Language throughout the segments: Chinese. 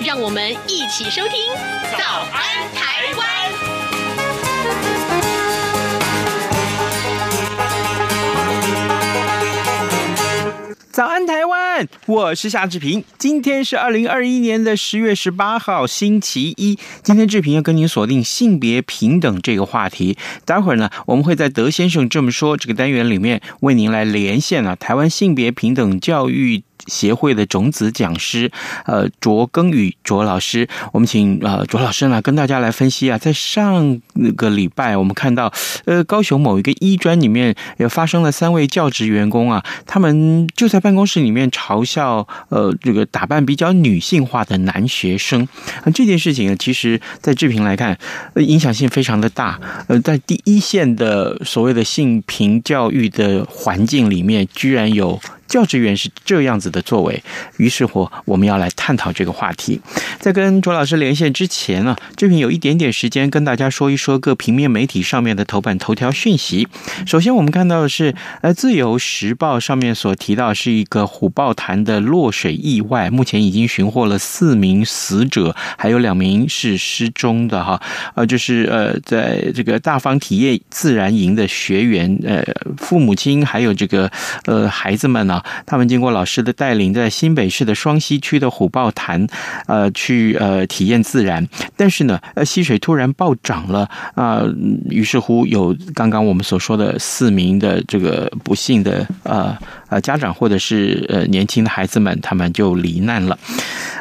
对，让我们一起收听《早安台湾》。早安，台湾！我是夏志平。今天是二零二一年的十月十八号，星期一。今天志平要跟您锁定性别平等这个话题。待会儿呢，我们会在德先生这么说这个单元里面为您来连线啊，台湾性别平等教育协会的种子讲师，呃，卓耕宇卓老师，我们请呃卓老师呢跟大家来分析啊，在上个礼拜我们看到，呃，高雄某一个医专里面也发生了三位教职员工啊，他们就在办公室里面嘲笑呃这个打扮比较女性化的男学生，呃，这件事情呢，其实在志平来看，呃，影响性非常的大，呃，在第一线的所谓的性平教育的环境里面，居然有。教职员是这样子的作为，于是乎我们要来探讨这个话题。在跟卓老师连线之前呢，这边有一点点时间跟大家说一说各平面媒体上面的头版头条讯息。首先，我们看到的是，呃，《自由时报》上面所提到是一个虎豹潭的落水意外，目前已经寻获了四名死者，还有两名是失踪的哈。呃，就是呃，在这个大方体验自然营的学员，呃，父母亲还有这个呃孩子们呢。他们经过老师的带领，在新北市的双溪区的虎豹潭，呃，去呃体验自然。但是呢，呃，溪水突然暴涨了啊，于是乎有刚刚我们所说的四名的这个不幸的呃呃家长或者是呃年轻的孩子们，他们就罹难了。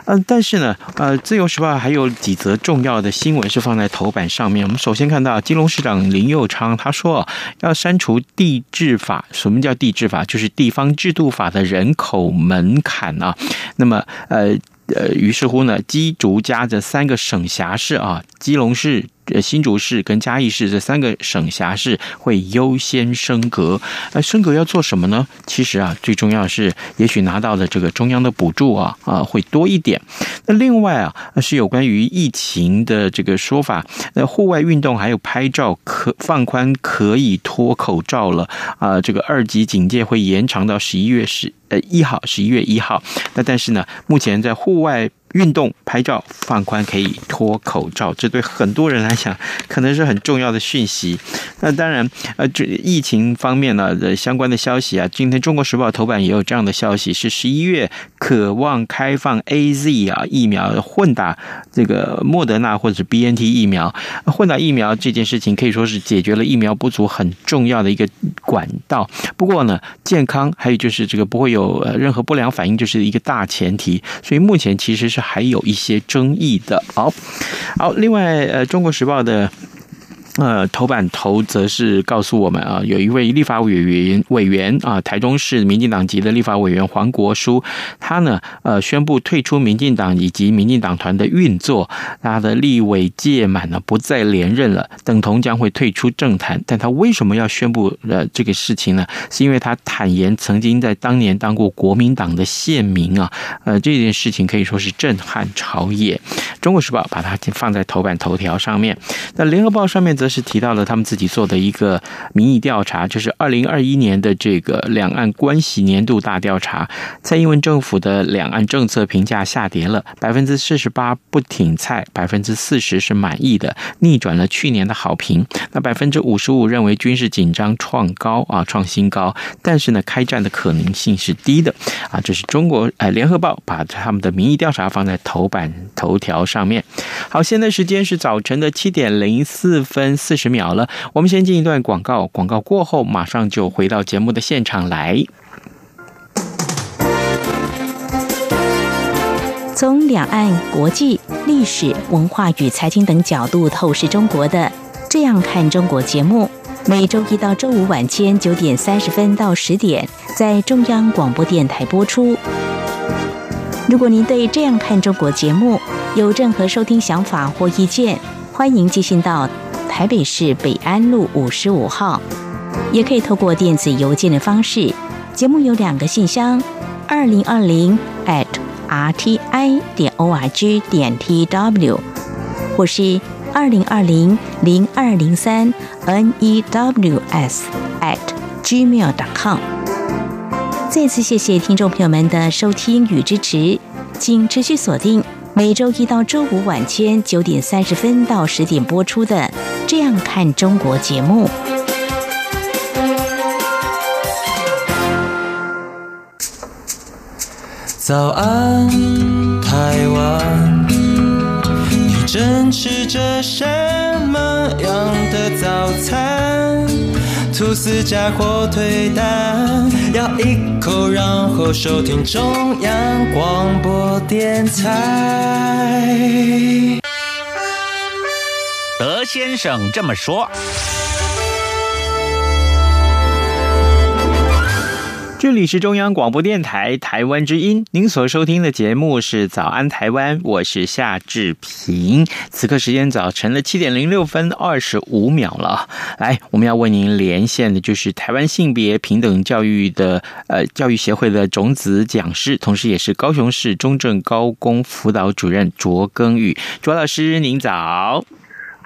嗯、但是呢，呃，《自由时报》还有几则重要的新闻是放在头版上面。我们首先看到金融市长林佑昌他说要删除地制法。什么叫地制法？就是地方制度法的人口门槛啊。那么，呃呃，于是乎呢，基竹家这三个省辖市啊，基隆市。新竹市跟嘉义市这三个省辖市会优先升格，呃，升格要做什么呢？其实啊，最重要是，也许拿到的这个中央的补助啊啊会多一点。那另外啊，是有关于疫情的这个说法，那，户外运动还有拍照可放宽可以脱口罩了啊，这个二级警戒会延长到十一月十呃一号，十一月一号。那但是呢，目前在户外。运动拍照放宽可以脱口罩，这对很多人来讲可能是很重要的讯息。那当然，呃，这疫情方面呢的相关的消息啊，今天《中国时报》头版也有这样的消息，是十一月渴望开放 AZ 啊疫苗混打这个莫德纳或者是 BNT 疫苗混打疫苗这件事情，可以说是解决了疫苗不足很重要的一个管道。不过呢，健康还有就是这个不会有任何不良反应，就是一个大前提。所以目前其实是。还有一些争议的，好，好，另外，呃，《中国时报》的。呃，头版头则是告诉我们啊，有一位立法委员委员啊，台中市民进党籍的立法委员黄国书，他呢呃宣布退出民进党以及民进党团的运作，他的立委届满呢不再连任了，等同将会退出政坛。但他为什么要宣布呃这个事情呢？是因为他坦言曾经在当年当过国民党的县民啊，呃这件事情可以说是震撼朝野。中国时报把它放在头版头条上面，那联合报上面则。是提到了他们自己做的一个民意调查，就是二零二一年的这个两岸关系年度大调查。蔡英文政府的两岸政策评价下跌了，百分之四十八不挺蔡，百分之四十是满意的，逆转了去年的好评。那百分之五十五认为军事紧张创高啊，创新高，但是呢，开战的可能性是低的啊。这是中国呃联合报把他们的民意调查放在头版头条上面。好，现在时间是早晨的七点零四分。四十秒了，我们先进一段广告，广告过后马上就回到节目的现场来。从两岸、国际、历史文化与财经等角度透视中国的《这样看中国》节目，每周一到周五晚间九点三十分到十点在中央广播电台播出。如果您对《这样看中国》节目有任何收听想法或意见，欢迎寄信到台北市北安路五十五号，也可以透过电子邮件的方式。节目有两个信箱：二零二零 at rti 点 org 点 tw，或是二零二零零二零三 news at gmail.com。再次谢谢听众朋友们的收听与支持，请持续锁定每周一到周五晚间九点三十分到十点播出的《这样看中国》节目。早安，台湾，正吃着什么样的早餐？吐司加火腿蛋，咬一口，然后收听中央广播电台。德先生这么说。这里是中央广播电台台湾之音，您所收听的节目是《早安台湾》，我是夏志平。此刻时间早晨的七点零六分二十五秒了。来，我们要为您连线的就是台湾性别平等教育的呃教育协会的种子讲师，同时也是高雄市中正高工辅导主任卓耕予。卓老师，您早。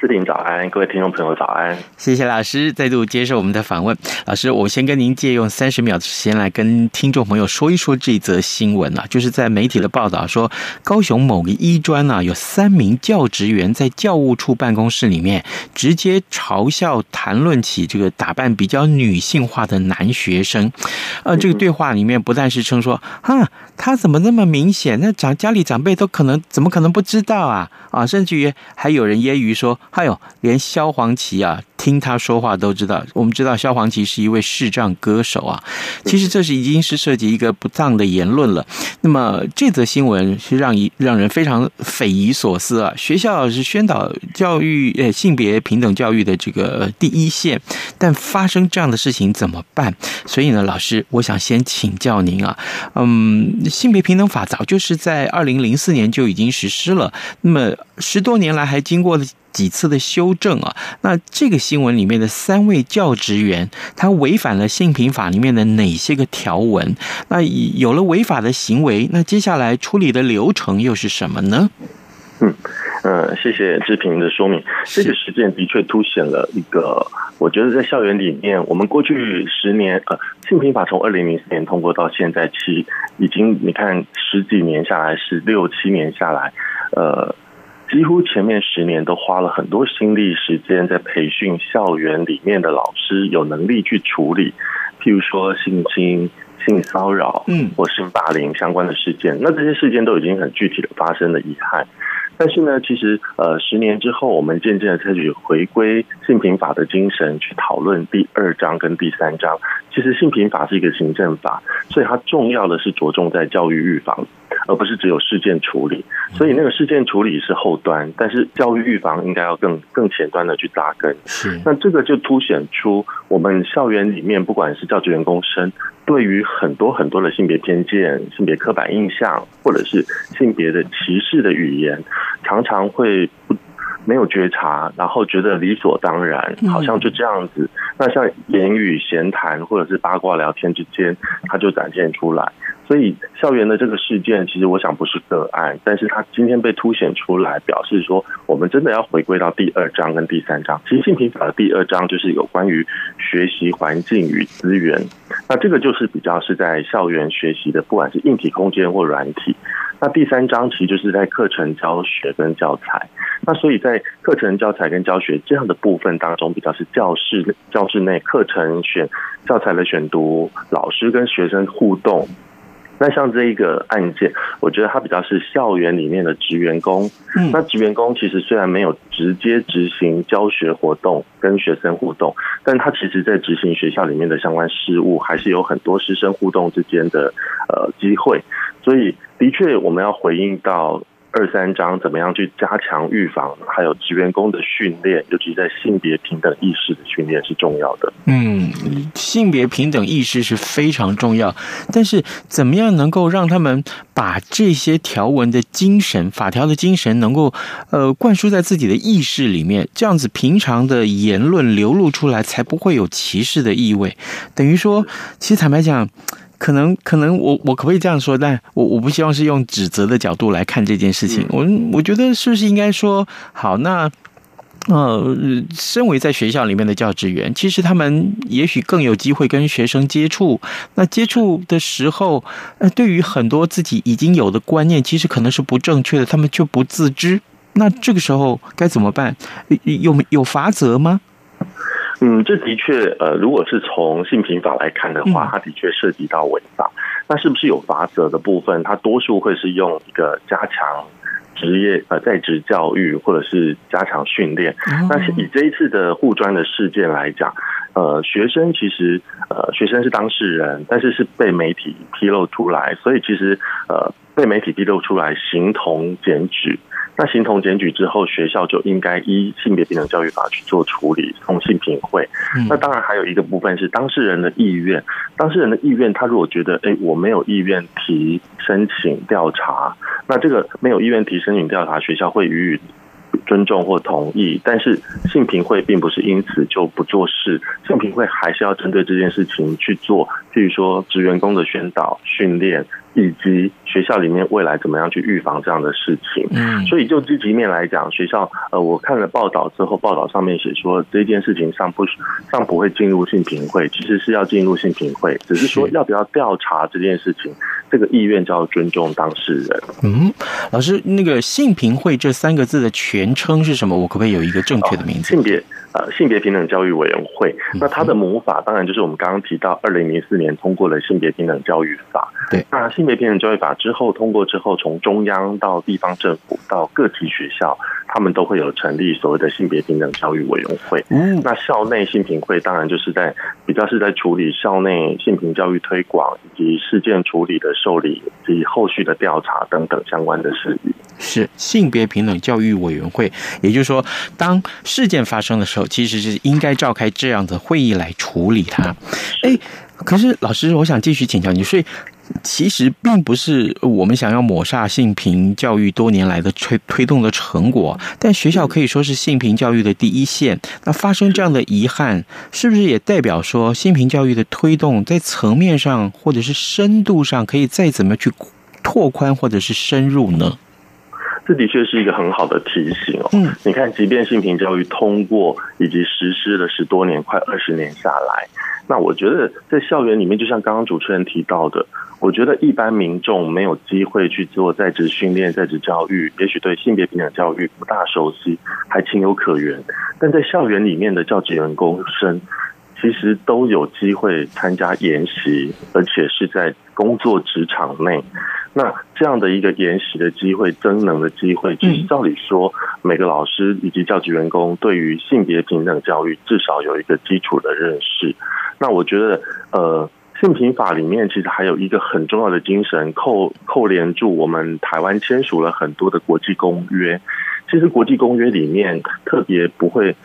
志平早安，各位听众朋友早安，谢谢老师再度接受我们的访问。老师，我先跟您借用三十秒的时间来跟听众朋友说一说这则新闻啊，就是在媒体的报道说，高雄某个医专啊，有三名教职员在教务处办公室里面直接嘲笑谈论起这个打扮比较女性化的男学生，呃，这个对话里面不但是称说，哈，他怎么那么明显？那长家里长辈都可能怎么可能不知道啊？啊，甚至于还有人揶揄说。还有，连萧煌奇啊，听他说话都知道。我们知道萧煌奇是一位视障歌手啊。其实这是已经是涉及一个不当的言论了。那么这则新闻是让一让人非常匪夷所思啊。学校是宣导教育呃性别平等教育的这个第一线，但发生这样的事情怎么办？所以呢，老师，我想先请教您啊。嗯，性别平等法早就是在二零零四年就已经实施了。那么十多年来还经过了。几次的修正啊，那这个新闻里面的三位教职员，他违反了性平法里面的哪些个条文？那有了违法的行为，那接下来处理的流程又是什么呢？嗯，呃，谢谢志平的说明。这个事件的确凸显了一个，我觉得在校园里面，我们过去十年，呃，性平法从二零零四年通过到现在，其已经你看十几年下来，十六七年下来，呃。几乎前面十年都花了很多心力时间在培训校园里面的老师有能力去处理，譬如说性侵、性骚扰，嗯，或性霸凌相关的事件。那这些事件都已经很具体的发生了遗憾。但是呢，其实呃，十年之后，我们渐渐的开始回归性平法的精神去讨论第二章跟第三章。其实性平法是一个行政法，所以它重要的是着重在教育预防。而不是只有事件处理，所以那个事件处理是后端，但是教育预防应该要更更前端的去扎根。是，那这个就凸显出我们校园里面，不管是教职员工生，对于很多很多的性别偏见、性别刻板印象，或者是性别的歧视的语言，常常会不没有觉察，然后觉得理所当然，好像就这样子。那像言语闲谈或者是八卦聊天之间，它就展现出来。所以校园的这个事件，其实我想不是个案，但是它今天被凸显出来，表示说我们真的要回归到第二章跟第三章。其实性平法的第二章就是有关于学习环境与资源，那这个就是比较是在校园学习的，不管是硬体空间或软体。那第三章其实就是在课程教学跟教材。那所以在课程教材跟教学这样的部分当中，比较是教室教室内课程选教材的选读，老师跟学生互动。那像这一个案件，我觉得它比较是校园里面的职员工。嗯，那职员工其实虽然没有直接执行教学活动跟学生互动，但他其实在执行学校里面的相关事务，还是有很多师生互动之间的呃机会。所以，的确我们要回应到二三章怎么样去加强预防，还有职员工的训练，尤其在性别平等意识的训练是重要的。嗯，性别平等意识是非常重要，但是怎么样能够让他们把这些条文的精神、法条的精神，能够呃灌输在自己的意识里面，这样子平常的言论流露出来，才不会有歧视的意味。等于说，其实坦白讲。可能可能我我可不可以这样说？但我我不希望是用指责的角度来看这件事情。我我觉得是不是应该说好？那呃，身为在学校里面的教职员，其实他们也许更有机会跟学生接触。那接触的时候，呃，对于很多自己已经有的观念，其实可能是不正确的，他们却不自知。那这个时候该怎么办？有有罚则吗？嗯，这的确，呃，如果是从性平法来看的话，它的确涉及到违法。那是不是有罚则的部分？它多数会是用一个加强职业呃在职教育，或者是加强训练。那以这一次的护专的事件来讲，呃，学生其实呃学生是当事人，但是是被媒体披露出来，所以其实呃被媒体披露出来，形同检举。那形同检举之后，学校就应该依性别平等教育法去做处理，从性平会。那当然还有一个部分是当事人的意愿，当事人的意愿，他如果觉得，哎，我没有意愿提申请调查，那这个没有意愿提申请调查，学校会予以尊重或同意。但是性平会并不是因此就不做事，性平会还是要针对这件事情去做，譬如说职员工的宣导训练。以及学校里面未来怎么样去预防这样的事情？嗯，所以就积极面来讲，学校呃，我看了报道之后，报道上面写说这件事情上不上不会进入性平会，其实是要进入性平会，只是说要不要调查这件事情，这个意愿就要尊重当事人。嗯，老师，那个性平会这三个字的全称是什么？我可不可以有一个正确的名字？性别。呃，性别平等教育委员会，那它的母法当然就是我们刚刚提到，二零零四年通过了性别平等教育法。对，那性别平等教育法之后通过之后，从中央到地方政府到各级学校，他们都会有成立所谓的性别平等教育委员会。嗯，那校内性平会当然就是在比较是在处理校内性平教育推广以及事件处理的受理及后续的调查等等相关的事宜。是性别平等教育委员会，也就是说，当事件发生的时候，其实是应该召开这样的会议来处理它。哎，可是老师，我想继续请教你，所以其实并不是我们想要抹煞性平教育多年来的推推动的成果，但学校可以说是性平教育的第一线。那发生这样的遗憾，是不是也代表说性平教育的推动在层面上或者是深度上可以再怎么去拓宽或者是深入呢？这的确是一个很好的提醒哦。嗯，你看，即便性平教育通过以及实施了十多年，快二十年下来，那我觉得在校园里面，就像刚刚主持人提到的，我觉得一般民众没有机会去做在职训练、在职教育，也许对性别平等教育不大熟悉，还情有可原。但在校园里面的教职员工生，其实都有机会参加研习，而且是在工作职场内。那这样的一个研习的机会、增能的机会，其实照理说，每个老师以及教职员工对于性别平等教育至少有一个基础的认识。那我觉得，呃，性平法里面其实还有一个很重要的精神，扣扣连住我们台湾签署了很多的国际公约。其实国际公约里面特别不会。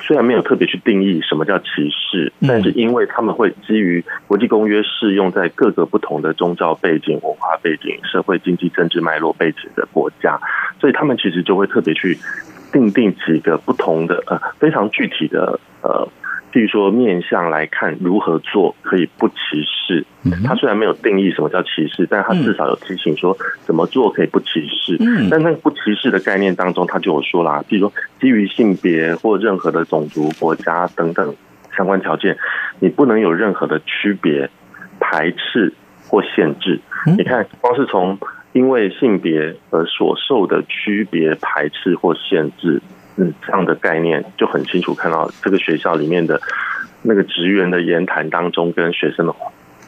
虽然没有特别去定义什么叫歧视，但是因为他们会基于国际公约适用在各个不同的宗教背景、文化背景、社会经济政治脉络背景的国家，所以他们其实就会特别去定定几个不同的呃非常具体的呃。譬如说，面向来看如何做可以不歧视。他虽然没有定义什么叫歧视，但他至少有提醒说怎么做可以不歧视。但那个不歧视的概念当中，他就有说啦，譬如说基于性别或任何的种族、国家等等相关条件，你不能有任何的区别、排斥或限制。你看，光是从因为性别而所受的区别、排斥或限制。嗯，这样的概念就很清楚看到这个学校里面的那个职员的言谈当中，跟学生的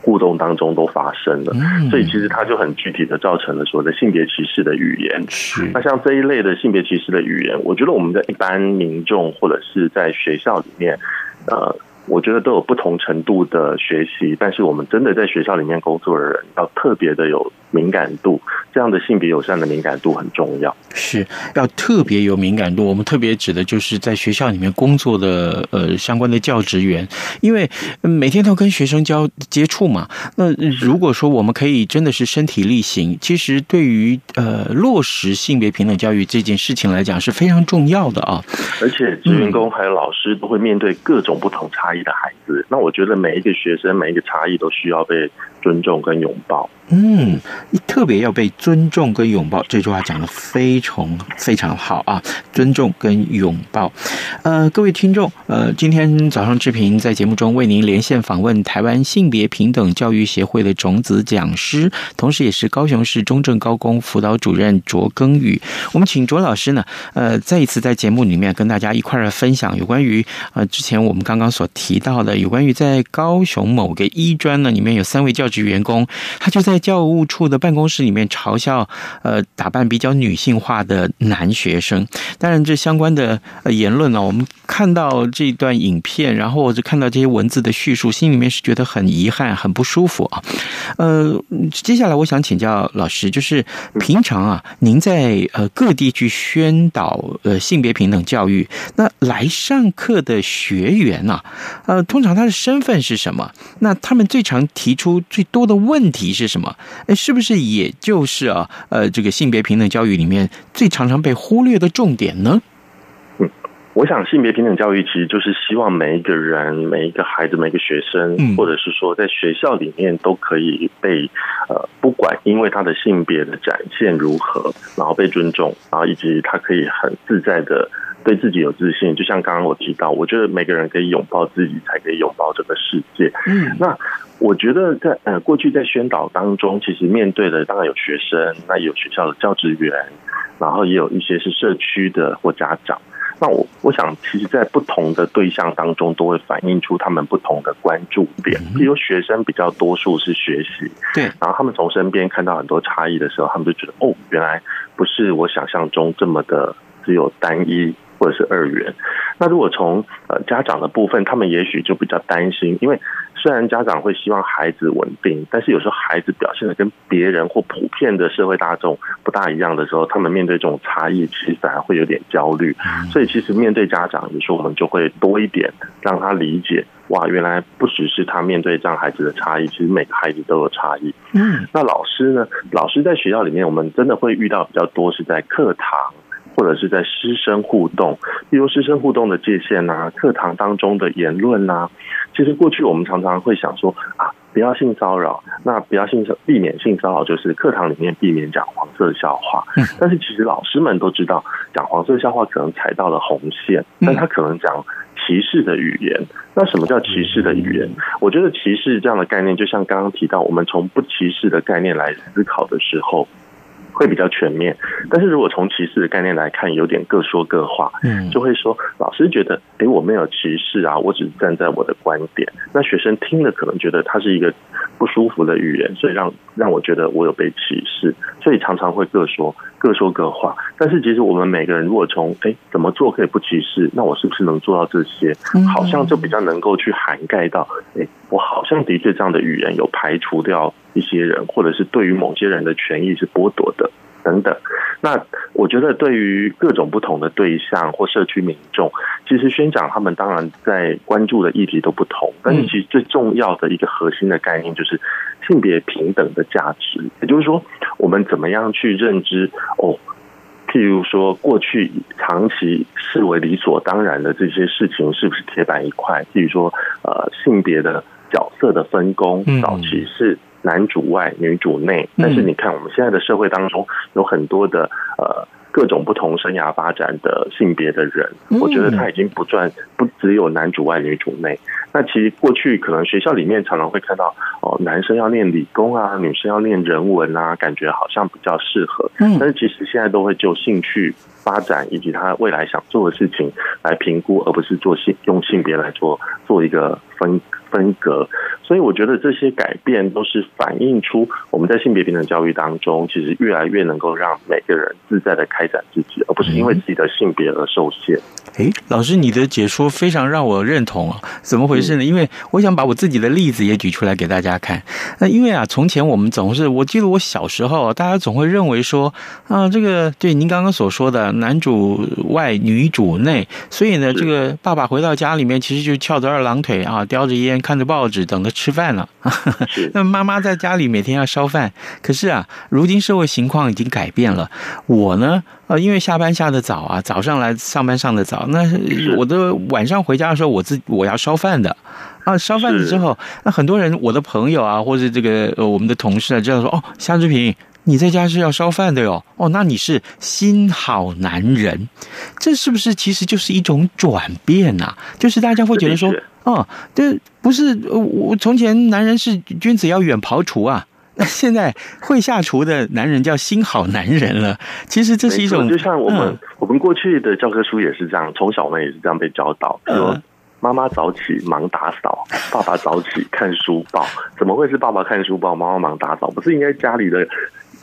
互动当中都发生了，所以其实它就很具体的造成了所谓的性别歧视的语言。是，那像这一类的性别歧视的语言，我觉得我们的一般民众或者是在学校里面，呃。我觉得都有不同程度的学习，但是我们真的在学校里面工作的人，要特别的有敏感度，这样的性别友善的敏感度很重要，是要特别有敏感度。我们特别指的就是在学校里面工作的呃相关的教职员，因为每天都跟学生交接触嘛。那如果说我们可以真的是身体力行，其实对于呃落实性别平等教育这件事情来讲是非常重要的啊。而且职员工还有老师都会面对各种不同差异的孩子，那我觉得每一个学生每一个差异都需要被尊重跟拥抱。嗯，你特别要被尊重跟拥抱，这句话讲的非常非常好啊！尊重跟拥抱。呃，各位听众，呃，今天早上志平在节目中为您连线访问台湾性别平等教育协会的种子讲师，同时也是高雄市中正高工辅导主任卓耕宇。我们请卓老师呢，呃，再一次在节目里面跟大家一块儿分享有关于呃之前我们刚刚所提到的，有关于在高雄某个医专呢里面有三位教职员工，他就在教务处的办公室里面嘲笑，呃，打扮比较女性化的男学生。当然，这相关的言论呢，我们看到这段影片，然后我就看到这些文字的叙述，心里面是觉得很遗憾、很不舒服啊。呃，接下来我想请教老师，就是平常啊，您在呃各地去宣导呃性别平等教育，那来上课的学员啊，呃，通常他的身份是什么？那他们最常提出最多的问题是什么？哎，是不是也就是啊，呃，这个性别平等教育里面最常常被忽略的重点呢？嗯，我想性别平等教育其实就是希望每一个人、每一个孩子、每一个学生，嗯、或者是说在学校里面都可以被呃，不管因为他的性别的展现如何，然后被尊重，然后以及他可以很自在的。对自己有自信，就像刚刚我提到，我觉得每个人可以拥抱自己，才可以拥抱这个世界。嗯，那我觉得在呃过去在宣导当中，其实面对的当然有学生，那有学校的教职员，然后也有一些是社区的或家长。那我我想，其实，在不同的对象当中，都会反映出他们不同的关注点。比如学生比较多数是学习，对，然后他们从身边看到很多差异的时候，他们就觉得哦，原来不是我想象中这么的只有单一。或者是二元，那如果从呃家长的部分，他们也许就比较担心，因为虽然家长会希望孩子稳定，但是有时候孩子表现的跟别人或普遍的社会大众不大一样的时候，他们面对这种差异，其实反而会有点焦虑。所以其实面对家长，有时候我们就会多一点让他理解，哇，原来不只是他面对这样孩子的差异，其实每个孩子都有差异。嗯，那老师呢？老师在学校里面，我们真的会遇到比较多是在课堂。或者是在师生互动，例如师生互动的界限啊，课堂当中的言论啊，其实过去我们常常会想说啊，不要性骚扰，那不要性避免性骚扰，就是课堂里面避免讲黄色笑话。但是其实老师们都知道，讲黄色笑话可能踩到了红线，但他可能讲歧视的语言。那什么叫歧视的语言？我觉得歧视这样的概念，就像刚刚提到，我们从不歧视的概念来思考的时候。会比较全面，但是如果从歧视的概念来看，有点各说各话，嗯，就会说老师觉得，诶，我没有歧视啊，我只是站在我的观点。那学生听了可能觉得他是一个不舒服的语言，所以让让我觉得我有被歧视，所以常常会各说各说各话。但是其实我们每个人如果从诶怎么做可以不歧视，那我是不是能做到这些？好像就比较能够去涵盖到，诶，我好像的确这样的语言有排除掉。一些人，或者是对于某些人的权益是剥夺的等等。那我觉得，对于各种不同的对象或社区民众，其实宣讲他们当然在关注的议题都不同，但是其实最重要的一个核心的概念就是性别平等的价值。也就是说，我们怎么样去认知哦？譬如说，过去长期视为理所当然的这些事情，是不是铁板一块？譬如说，呃，性别的角色的分工，早期是。男主外女主内，但是你看我们现在的社会当中有很多的呃各种不同生涯发展的性别的人，我觉得他已经不赚不只有男主外女主内。那其实过去可能学校里面常常会看到哦，男生要念理工啊，女生要念人文啊，感觉好像比较适合。但是其实现在都会就兴趣发展以及他未来想做的事情来评估，而不是做性用性别来做做一个。分分隔。所以我觉得这些改变都是反映出我们在性别平等教育当中，其实越来越能够让每个人自在的开展自己，而不是因为自己的性别而受限。哎，老师，你的解说非常让我认同啊！怎么回事呢？因为我想把我自己的例子也举出来给大家看。那因为啊，从前我们总是，我记得我小时候，大家总会认为说啊，这个对您刚刚所说的男主外女主内，所以呢，这个爸爸回到家里面，其实就翘着二郎腿啊，叼着烟，看着报纸，等着吃饭了。那妈妈在家里每天要烧饭，可是啊，如今社会情况已经改变了。我呢？呃，因为下班下的早啊，早上来上班上的早，那我的晚上回家的时候，我自我要烧饭的啊，烧饭了之后，那很多人，我的朋友啊，或者这个呃我们的同事啊，这样说哦，夏志平，你在家是要烧饭的哟，哦，那你是新好男人，这是不是其实就是一种转变呐？就是大家会觉得说，哦，这不是我从前男人是君子要远庖厨啊。那现在会下厨的男人叫新好男人了。其实这是一种，就像我们、嗯、我们过去的教科书也是这样，从小我们也是这样被教导，说妈妈早起忙打扫，爸爸早起看书报。怎么会是爸爸看书报，妈妈忙打扫？不是应该家里的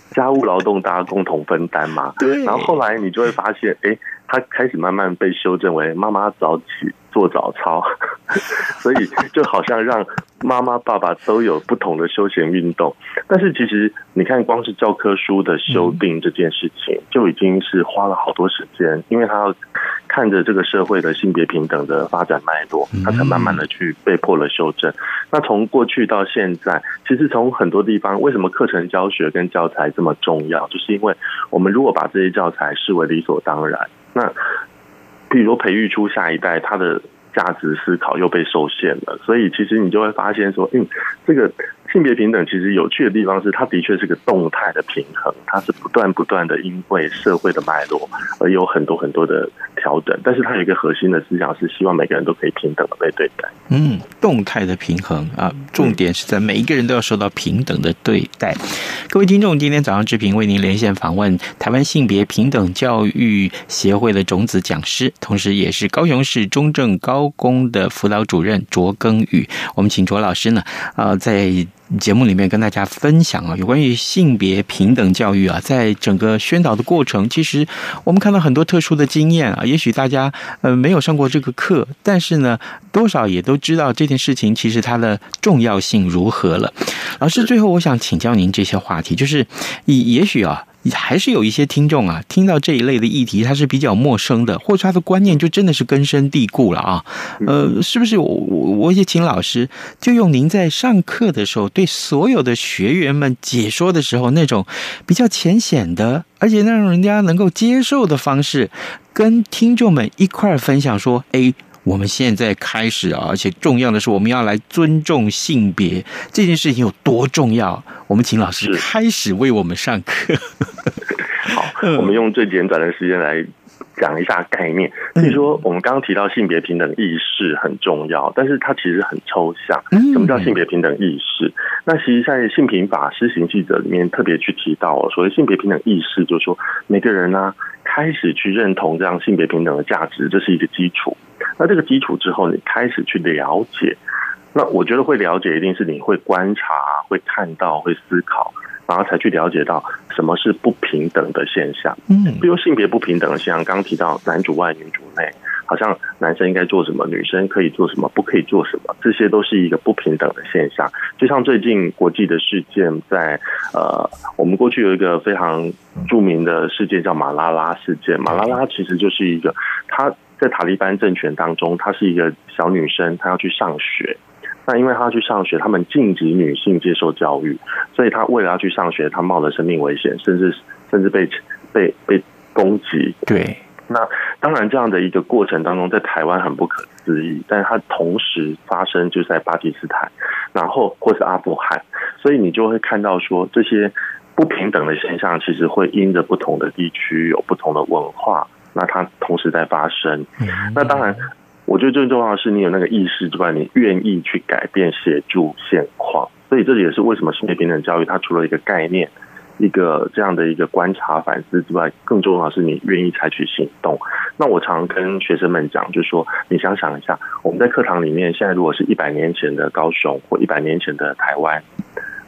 家务劳动大家共同分担吗？对。然后后来你就会发现，哎，他开始慢慢被修正为妈妈早起做早操，所以就好像让。妈妈、爸爸都有不同的休闲运动，但是其实你看，光是教科书的修订这件事情，就已经是花了好多时间，因为他要看着这个社会的性别平等的发展脉络，他才慢慢的去被迫了修正。那从过去到现在，其实从很多地方，为什么课程教学跟教材这么重要？就是因为我们如果把这些教材视为理所当然，那比如培育出下一代，他的。价值思考又被受限了，所以其实你就会发现说，嗯，这个性别平等其实有趣的地方是，它的确是个动态的平衡，它是不断不断的因为社会的脉络而有很多很多的调整，但是它有一个核心的思想是希望每个人都可以平等的被对待。嗯，动态的平衡啊，重点是在每一个人都要受到平等的对待。各位听众，今天早上志平为您连线访问台湾性别平等教育协会的种子讲师，同时也是高雄市中正高工的辅导主任卓耕宇。我们请卓老师呢，呃，在节目里面跟大家分享啊，有关于性别平等教育啊，在整个宣导的过程，其实我们看到很多特殊的经验啊。也许大家呃没有上过这个课，但是呢，多少也都知道这件事情其实它的重要性如何了。老师，最后我想请教您这些话题，就是也也许啊。还是有一些听众啊，听到这一类的议题，他是比较陌生的，或者他的观念就真的是根深蒂固了啊。呃，是不是我我也请老师就用您在上课的时候对所有的学员们解说的时候那种比较浅显的，而且让人家能够接受的方式，跟听众们一块儿分享说，哎。我们现在开始啊，而且重要的是，我们要来尊重性别这件事情有多重要？我们请老师开始为我们上课。好，我们用最简短的时间来讲一下概念。所以说，我们刚刚提到性别平等意识很重要，但是它其实很抽象。什么叫性别平等意识？那其实，在性平法施行细则里面特别去提到，所谓性别平等意识，就是说每个人呢开始去认同这样性别平等的价值，这是一个基础。那这个基础之后，你开始去了解，那我觉得会了解，一定是你会观察、会看到、会思考，然后才去了解到什么是不平等的现象。嗯，比如性别不平等的现象，刚刚提到男主外女主内，好像男生应该做什么，女生可以做什么，不可以做什么，这些都是一个不平等的现象。就像最近国际的事件在，在呃，我们过去有一个非常著名的事件叫马拉拉事件，马拉拉其实就是一个他。在塔利班政权当中，她是一个小女生，她要去上学。那因为她要去上学，他们禁止女性接受教育，所以她为了要去上学，她冒着生命危险，甚至甚至被被被攻击。对，那当然这样的一个过程当中，在台湾很不可思议，但是它同时发生就是在巴基斯坦，然后或是阿富汗，所以你就会看到说，这些不平等的现象，其实会因着不同的地区有不同的文化。那它同时在发生，那当然，我觉得最重要的是你有那个意识之外，你愿意去改变、协助现况。所以这也是为什么性别平等教育它除了一个概念、一个这样的一个观察反思之外，更重要的是你愿意采取行动。那我常跟学生们讲，就是说，你想想一下，我们在课堂里面，现在如果是一百年前的高雄或一百年前的台湾，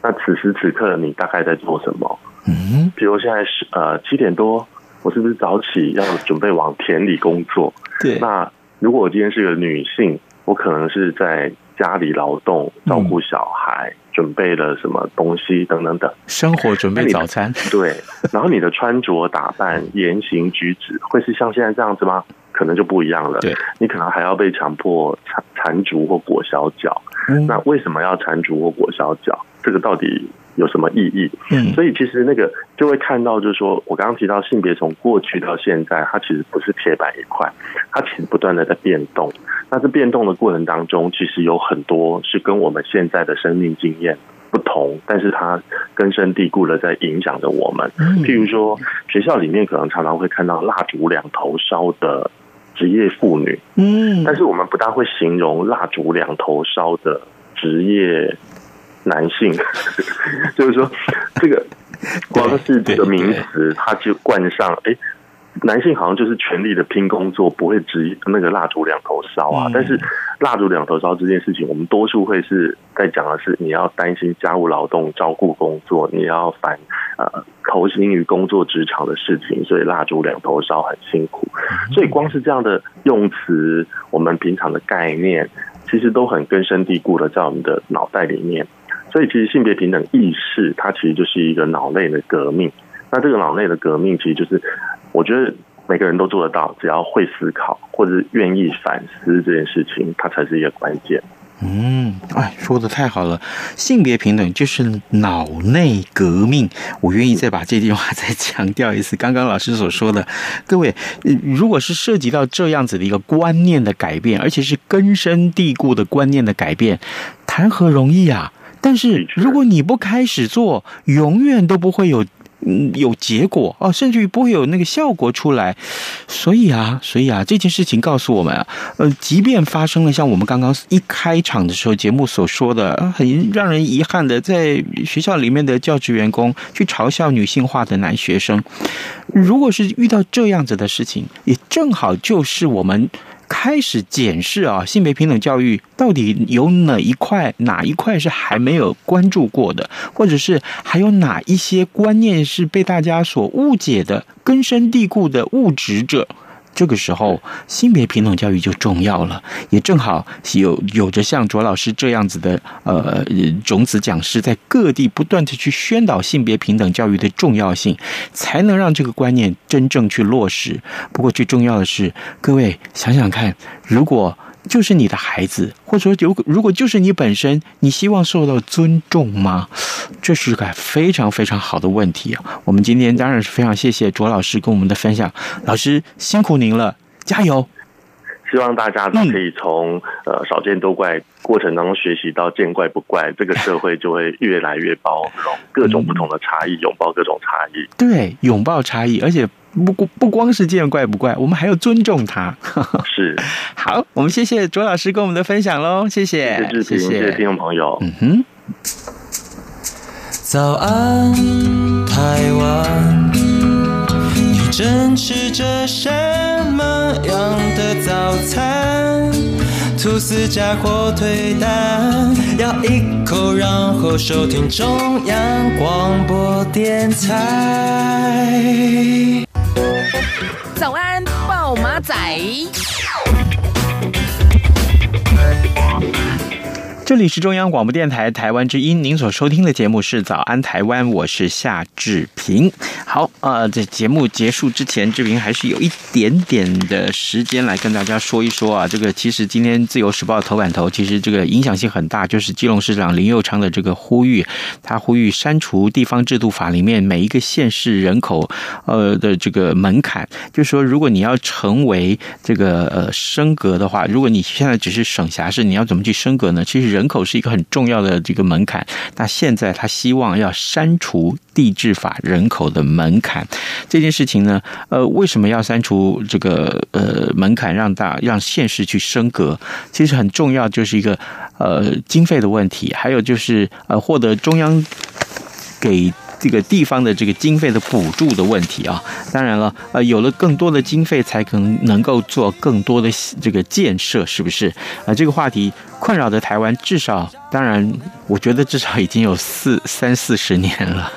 那此时此刻你大概在做什么？嗯，比如现在是呃七点多，我是不是早起要准备往田里工作？对。那如果我今天是个女性，我可能是在家里劳动，照顾小孩。嗯准备了什么东西等等等，生活准备早餐。对，然后你的穿着打扮、言行举止，会是像现在这样子吗？可能就不一样了。对，你可能还要被强迫缠缠足或裹小脚。嗯。那为什么要缠足或裹小脚？这个到底有什么意义？嗯。所以其实那个就会看到，就是说我刚刚提到性别从过去到现在，它其实不是铁板一块，它其实不断的在变动。那这变动的过程当中，其实有很多是跟我们现在的生命经验不同，但是它根深蒂固的在影响着我们。譬如说，学校里面可能常常会看到蜡烛两头烧的职业妇女，嗯，但是我们不大会形容蜡烛两头烧的职业男性，就是说，这个光是这个名词，它就冠上哎。男性好像就是全力的拼工作，不会只那个蜡烛两头烧啊。但是蜡烛两头烧这件事情，我们多数会是在讲的是你要担心家务劳动、照顾工作，你要反呃投心于工作职场的事情，所以蜡烛两头烧很辛苦。所以光是这样的用词，我们平常的概念其实都很根深蒂固的在我们的脑袋里面。所以其实性别平等意识，它其实就是一个脑内的革命。那这个脑内的革命，其实就是。我觉得每个人都做得到，只要会思考或者愿意反思这件事情，它才是一个关键。嗯，哎，说得太好了，性别平等就是脑内革命。我愿意再把这句话再强调一次。刚刚老师所说的，各位，如果是涉及到这样子的一个观念的改变，而且是根深蒂固的观念的改变，谈何容易啊！但是如果你不开始做，永远都不会有。嗯，有结果哦，甚至于不会有那个效果出来，所以啊，所以啊，这件事情告诉我们啊，呃，即便发生了像我们刚刚一开场的时候节目所说的，很让人遗憾的，在学校里面的教职员工去嘲笑女性化的男学生，如果是遇到这样子的事情，也正好就是我们。开始检视啊，性别平等教育到底有哪一块，哪一块是还没有关注过的，或者是还有哪一些观念是被大家所误解的、根深蒂固的误植者。这个时候，性别平等教育就重要了，也正好有有着像卓老师这样子的呃种子讲师，在各地不断的去宣导性别平等教育的重要性，才能让这个观念真正去落实。不过最重要的是，各位想想看，如果。就是你的孩子，或者说有如果就是你本身，你希望受到尊重吗？这是个非常非常好的问题啊！我们今天当然是非常谢谢卓老师跟我们的分享，老师辛苦您了，加油！希望大家都可以从、嗯、呃少见多怪过程当中学习到见怪不怪，这个社会就会越来越包容各种不同的差异，拥抱各种差异。对，拥抱差异，而且。不不不光是见怪不怪，我们还要尊重他。是，好，我们谢谢卓老师跟我们的分享喽，谢谢，谢谢，谢谢听众朋友。嗯哼。早安，台湾，你正吃着什么样的早餐？吐司加火腿蛋，咬一口，然后收听中央广播电台。早安，暴马仔。这里是中央广播电台台湾之音，您所收听的节目是《早安台湾》，我是夏志平。好，呃，在节目结束之前，志平还是有一点点的时间来跟大家说一说啊。这个其实今天《自由时报》头版头，其实这个影响性很大，就是基隆市长林佑昌的这个呼吁，他呼吁删除地方制度法里面每一个县市人口呃的这个门槛，就是说，如果你要成为这个呃升格的话，如果你现在只是省辖市，你要怎么去升格呢？其实人。人口是一个很重要的这个门槛，那现在他希望要删除地质法人口的门槛这件事情呢，呃，为什么要删除这个呃门槛，让大让现实去升格？其实很重要，就是一个呃经费的问题，还有就是呃获得中央给这个地方的这个经费的补助的问题啊。当然了，呃，有了更多的经费，才可能能够做更多的这个建设，是不是？啊，这个话题困扰着台湾，至少，当然，我觉得至少已经有四三四十年了。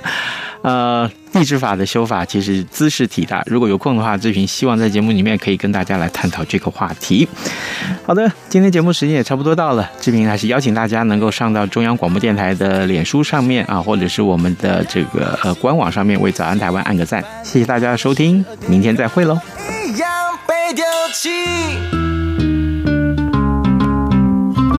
呃，地质法的修法其实兹事体大，如果有空的话，志平希望在节目里面可以跟大家来探讨这个话题。好的，今天节目时间也差不多到了，志平还是邀请大家能够上到中央广播电台的脸书上面啊，或者是我们的这个呃官网上面为早安台湾按个赞，谢谢大家的收听，明天再会喽。一样被丢弃